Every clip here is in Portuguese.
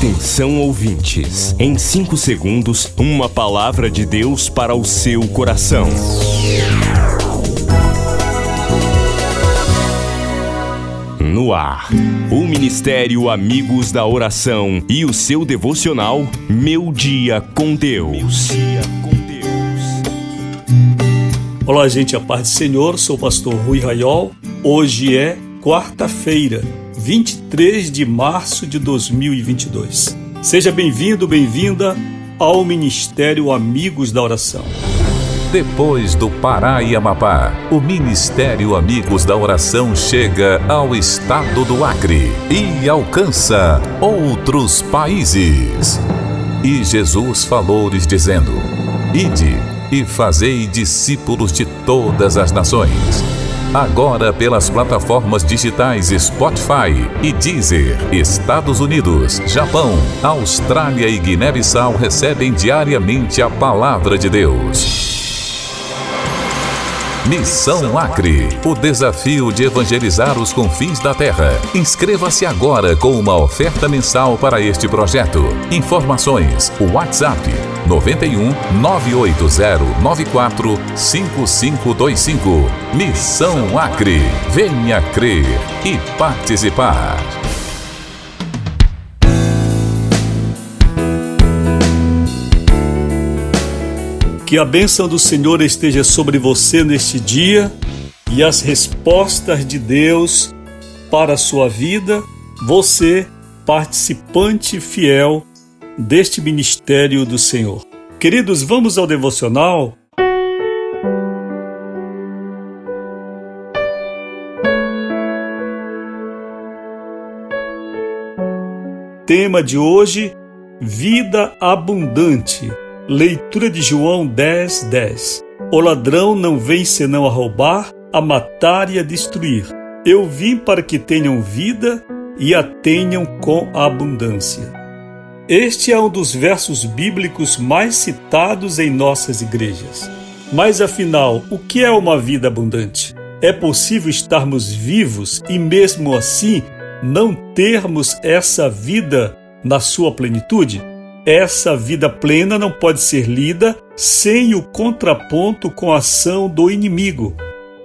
Atenção ouvintes, em 5 segundos, uma palavra de Deus para o seu coração. No ar, o Ministério Amigos da Oração e o seu devocional Meu Dia com Deus. Olá, gente, a paz do Senhor, sou o pastor Rui Raiol. Hoje é quarta-feira, 23 de março de 2022. Seja bem-vindo, bem-vinda ao Ministério Amigos da Oração. Depois do Pará e Amapá, o Ministério Amigos da Oração chega ao estado do Acre e alcança outros países. E Jesus falou-lhes dizendo: Ide e fazei discípulos de todas as nações Agora pelas plataformas digitais Spotify e Deezer, Estados Unidos, Japão, Austrália e Guiné-Bissau recebem diariamente a palavra de Deus. Missão Acre, o desafio de evangelizar os confins da terra. Inscreva-se agora com uma oferta mensal para este projeto. Informações: WhatsApp 91 980 94 5525. Missão Acre. Venha crer e participar. Que a bênção do Senhor esteja sobre você neste dia e as respostas de Deus para a sua vida, você, participante fiel deste ministério do Senhor. Queridos, vamos ao devocional. Tema de hoje: Vida abundante. Leitura de João 10, 10. O ladrão não vem senão a roubar, a matar e a destruir. Eu vim para que tenham vida e a tenham com abundância. Este é um dos versos bíblicos mais citados em nossas igrejas. Mas afinal, o que é uma vida abundante? É possível estarmos vivos e mesmo assim não termos essa vida na sua plenitude? Essa vida plena não pode ser lida sem o contraponto com a ação do inimigo,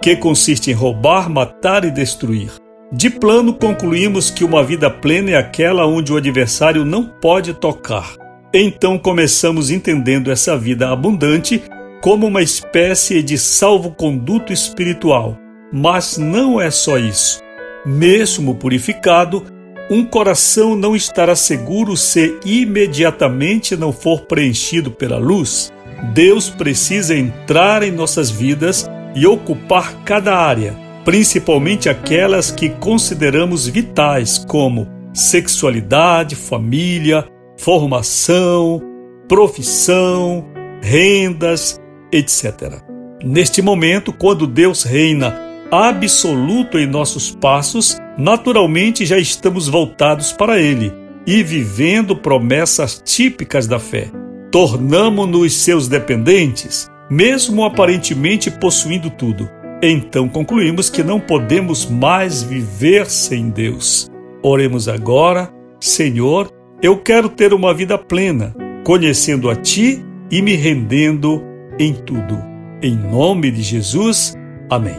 que consiste em roubar, matar e destruir. De plano, concluímos que uma vida plena é aquela onde o adversário não pode tocar. Então começamos entendendo essa vida abundante como uma espécie de salvo-conduto espiritual. Mas não é só isso. Mesmo purificado, um coração não estará seguro se imediatamente não for preenchido pela luz. Deus precisa entrar em nossas vidas e ocupar cada área, principalmente aquelas que consideramos vitais, como sexualidade, família, formação, profissão, rendas, etc. Neste momento, quando Deus reina absoluto em nossos passos, naturalmente já estamos voltados para Ele e vivendo promessas típicas da fé. Tornamo-nos seus dependentes, mesmo aparentemente possuindo tudo. Então concluímos que não podemos mais viver sem Deus. Oremos agora, Senhor, eu quero ter uma vida plena, conhecendo a Ti e me rendendo em tudo. Em nome de Jesus, amém.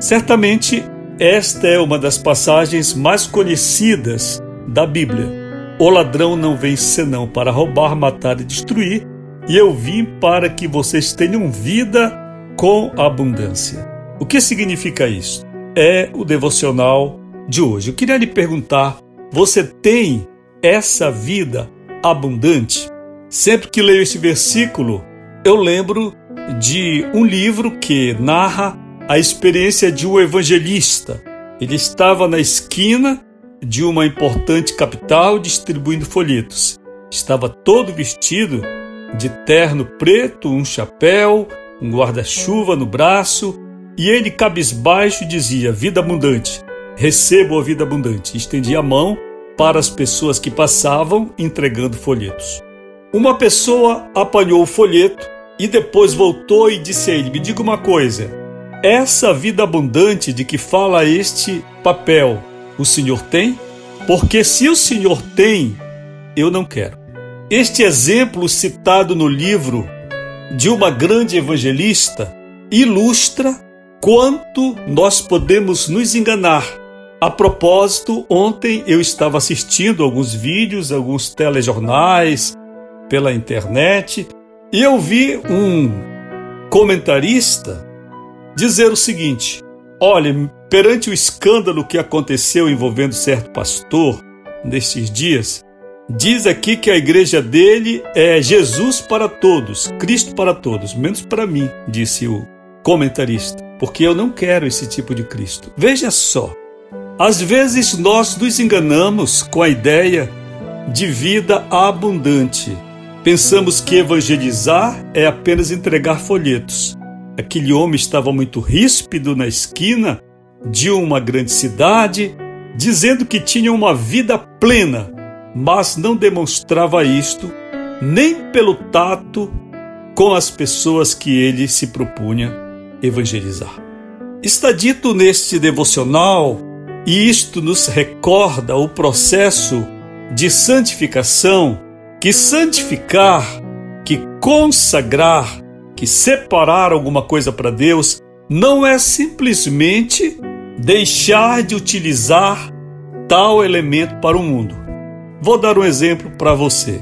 Certamente, esta é uma das passagens mais conhecidas da Bíblia. O ladrão não vem senão para roubar, matar e destruir, e eu vim para que vocês tenham vida com abundância. O que significa isso? É o devocional de hoje. Eu queria lhe perguntar: você tem essa vida abundante? Sempre que leio esse versículo, eu lembro de um livro que narra a experiência de um evangelista. Ele estava na esquina de uma importante capital distribuindo folhetos. Estava todo vestido de terno preto, um chapéu, um guarda-chuva no braço, e ele, cabisbaixo, dizia: Vida abundante, recebo a vida abundante. Estendia a mão para as pessoas que passavam entregando folhetos. Uma pessoa apanhou o folheto e depois voltou e disse a ele: Me diga uma coisa, essa vida abundante de que fala este papel, o Senhor tem? Porque se o Senhor tem, eu não quero. Este exemplo citado no livro de uma grande evangelista ilustra quanto nós podemos nos enganar. A propósito, ontem eu estava assistindo alguns vídeos, alguns telejornais pela internet e eu vi um comentarista dizer o seguinte: olha, perante o escândalo que aconteceu envolvendo certo pastor nestes dias, diz aqui que a igreja dele é Jesus para todos, Cristo para todos, menos para mim, disse o comentarista, porque eu não quero esse tipo de Cristo. Veja só, às vezes nós nos enganamos com a ideia de vida abundante. Pensamos que evangelizar é apenas entregar folhetos. Aquele homem estava muito ríspido na esquina de uma grande cidade, dizendo que tinha uma vida plena, mas não demonstrava isto nem pelo tato com as pessoas que ele se propunha evangelizar. Está dito neste devocional, e isto nos recorda o processo de santificação, que santificar, que consagrar, que separar alguma coisa para Deus não é simplesmente deixar de utilizar tal elemento para o mundo. Vou dar um exemplo para você.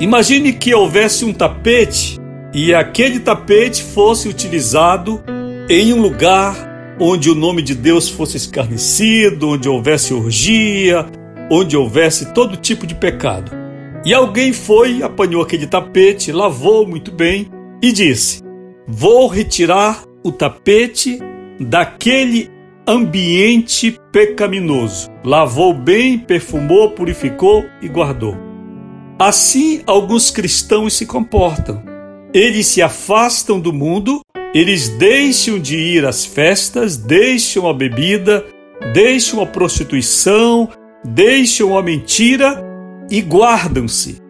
Imagine que houvesse um tapete e aquele tapete fosse utilizado em um lugar onde o nome de Deus fosse escarnecido, onde houvesse orgia, onde houvesse todo tipo de pecado. E alguém foi, apanhou aquele tapete, lavou muito bem e disse: Vou retirar o tapete daquele ambiente pecaminoso. Lavou bem, perfumou, purificou e guardou. Assim, alguns cristãos se comportam eles se afastam do mundo, eles deixam de ir às festas, deixam a bebida, deixam a prostituição, deixam a mentira e guardam-se.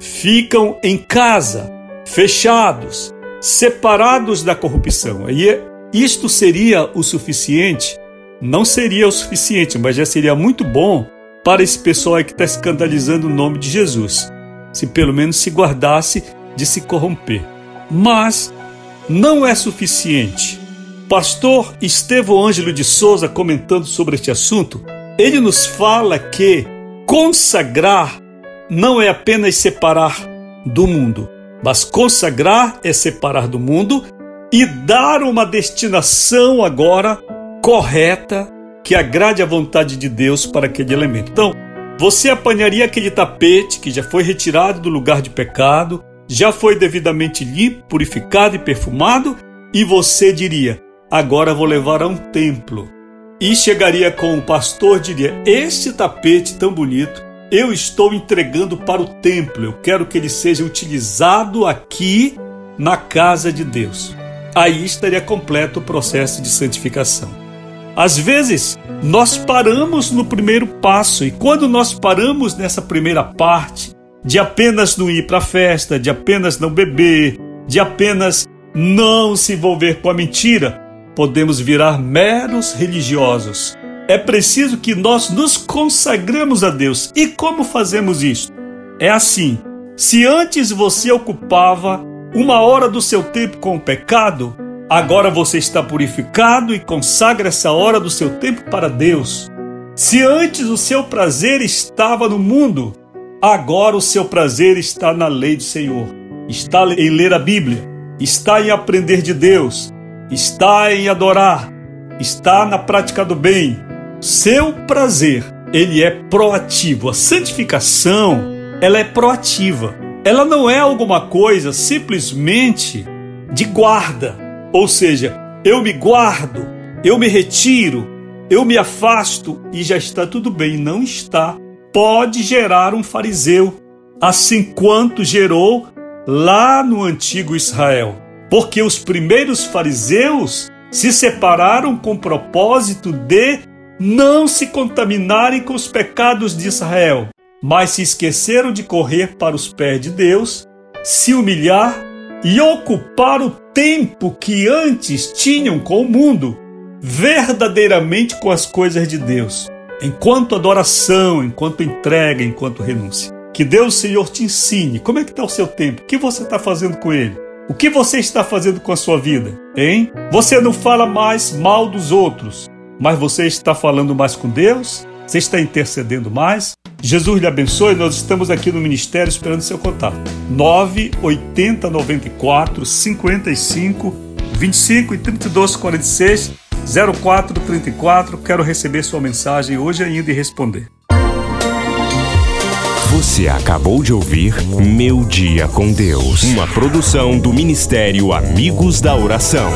Ficam em casa, fechados, separados da corrupção. E isto seria o suficiente? Não seria o suficiente, mas já seria muito bom para esse pessoal que está escandalizando o nome de Jesus. Se pelo menos se guardasse de se corromper. Mas não é suficiente. Pastor Estevão Ângelo de Souza, comentando sobre este assunto, ele nos fala que consagrar não é apenas separar do mundo, mas consagrar é separar do mundo e dar uma destinação agora correta que agrade a vontade de Deus para aquele elemento. Então, você apanharia aquele tapete que já foi retirado do lugar de pecado, já foi devidamente limpo, purificado e perfumado, e você diria: agora vou levar a um templo. E chegaria com o pastor diria: Este tapete tão bonito eu estou entregando para o templo. Eu quero que ele seja utilizado aqui na casa de Deus. Aí estaria completo o processo de santificação. Às vezes, nós paramos no primeiro passo, e quando nós paramos nessa primeira parte, de apenas não ir para a festa, de apenas não beber, de apenas não se envolver com a mentira, podemos virar meros religiosos. É preciso que nós nos consagremos a Deus. E como fazemos isso? É assim: se antes você ocupava uma hora do seu tempo com o pecado, agora você está purificado e consagra essa hora do seu tempo para Deus. Se antes o seu prazer estava no mundo, Agora o seu prazer está na lei do Senhor, está em ler a Bíblia, está em aprender de Deus, está em adorar, está na prática do bem. Seu prazer, ele é proativo. A santificação, ela é proativa. Ela não é alguma coisa simplesmente de guarda, ou seja, eu me guardo, eu me retiro, eu me afasto e já está tudo bem. Não está pode gerar um fariseu, assim quanto gerou lá no antigo Israel. Porque os primeiros fariseus se separaram com o propósito de não se contaminarem com os pecados de Israel, mas se esqueceram de correr para os pés de Deus, se humilhar e ocupar o tempo que antes tinham com o mundo, verdadeiramente com as coisas de Deus enquanto adoração, enquanto entrega, enquanto renúncia. Que Deus, Senhor, te ensine. Como é que está o seu tempo? O que você está fazendo com ele? O que você está fazendo com a sua vida? Hein? Você não fala mais mal dos outros, mas você está falando mais com Deus? Você está intercedendo mais? Jesus lhe abençoe. Nós estamos aqui no ministério esperando seu contato. 980 94 55 25 e 32 46 0434. Quero receber sua mensagem hoje ainda e responder. Você acabou de ouvir Meu Dia com Deus, uma produção do Ministério Amigos da Oração.